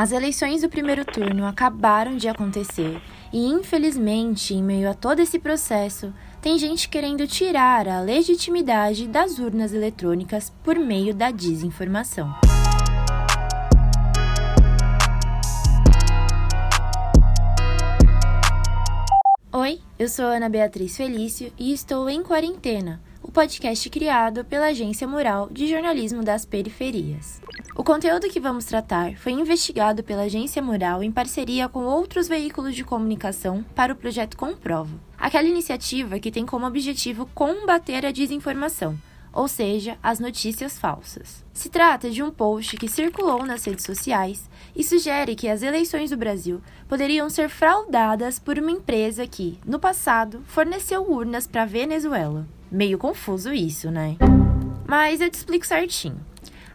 As eleições do primeiro turno acabaram de acontecer e, infelizmente, em meio a todo esse processo, tem gente querendo tirar a legitimidade das urnas eletrônicas por meio da desinformação. Oi, eu sou Ana Beatriz Felício e estou em quarentena, podcast criado pela Agência Mural de Jornalismo das Periferias. O conteúdo que vamos tratar foi investigado pela Agência Mural em parceria com outros veículos de comunicação para o projeto Comprova, aquela iniciativa que tem como objetivo combater a desinformação, ou seja, as notícias falsas. Se trata de um post que circulou nas redes sociais e sugere que as eleições do Brasil poderiam ser fraudadas por uma empresa que, no passado, forneceu urnas para a Venezuela. Meio confuso isso, né? Mas eu te explico certinho.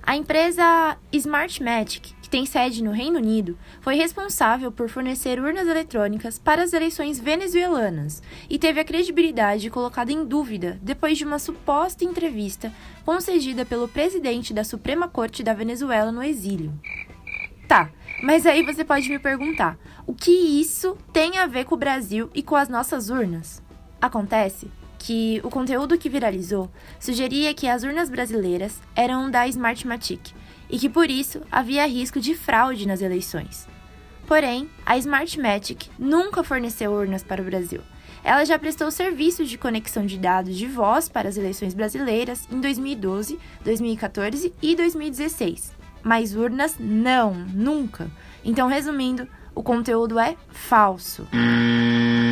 A empresa Smartmatic, que tem sede no Reino Unido, foi responsável por fornecer urnas eletrônicas para as eleições venezuelanas e teve a credibilidade colocada em dúvida depois de uma suposta entrevista concedida pelo presidente da Suprema Corte da Venezuela no exílio. Tá, mas aí você pode me perguntar: o que isso tem a ver com o Brasil e com as nossas urnas? Acontece que o conteúdo que viralizou sugeria que as urnas brasileiras eram da Smartmatic e que por isso havia risco de fraude nas eleições. Porém, a Smartmatic nunca forneceu urnas para o Brasil. Ela já prestou serviços de conexão de dados de voz para as eleições brasileiras em 2012, 2014 e 2016. Mas urnas não, nunca. Então, resumindo, o conteúdo é falso.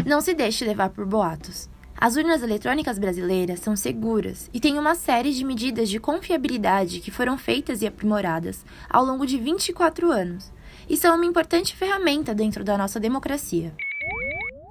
Não se deixe levar por boatos. As urnas eletrônicas brasileiras são seguras e têm uma série de medidas de confiabilidade que foram feitas e aprimoradas ao longo de 24 anos e são uma importante ferramenta dentro da nossa democracia.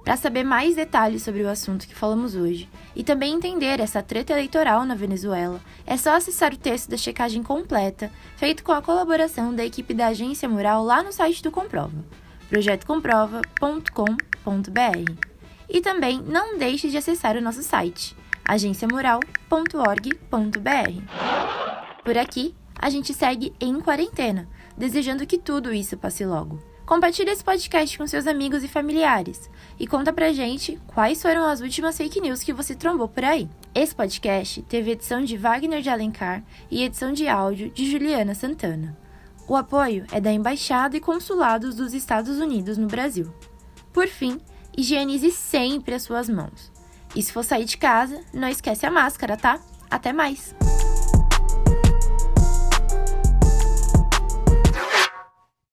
Para saber mais detalhes sobre o assunto que falamos hoje e também entender essa treta eleitoral na Venezuela, é só acessar o texto da checagem completa, feito com a colaboração da equipe da Agência Mural lá no site do Comprova, projetocomprova.com.br. E também não deixe de acessar o nosso site, agenciamural.org.br. Por aqui, a gente segue em quarentena, desejando que tudo isso passe logo. Compartilhe esse podcast com seus amigos e familiares e conta pra gente quais foram as últimas fake news que você trombou por aí. Esse podcast teve edição de Wagner de Alencar e edição de áudio de Juliana Santana. O apoio é da Embaixada e Consulados dos Estados Unidos no Brasil. Por fim, higienize sempre as suas mãos. E se for sair de casa, não esquece a máscara, tá? Até mais!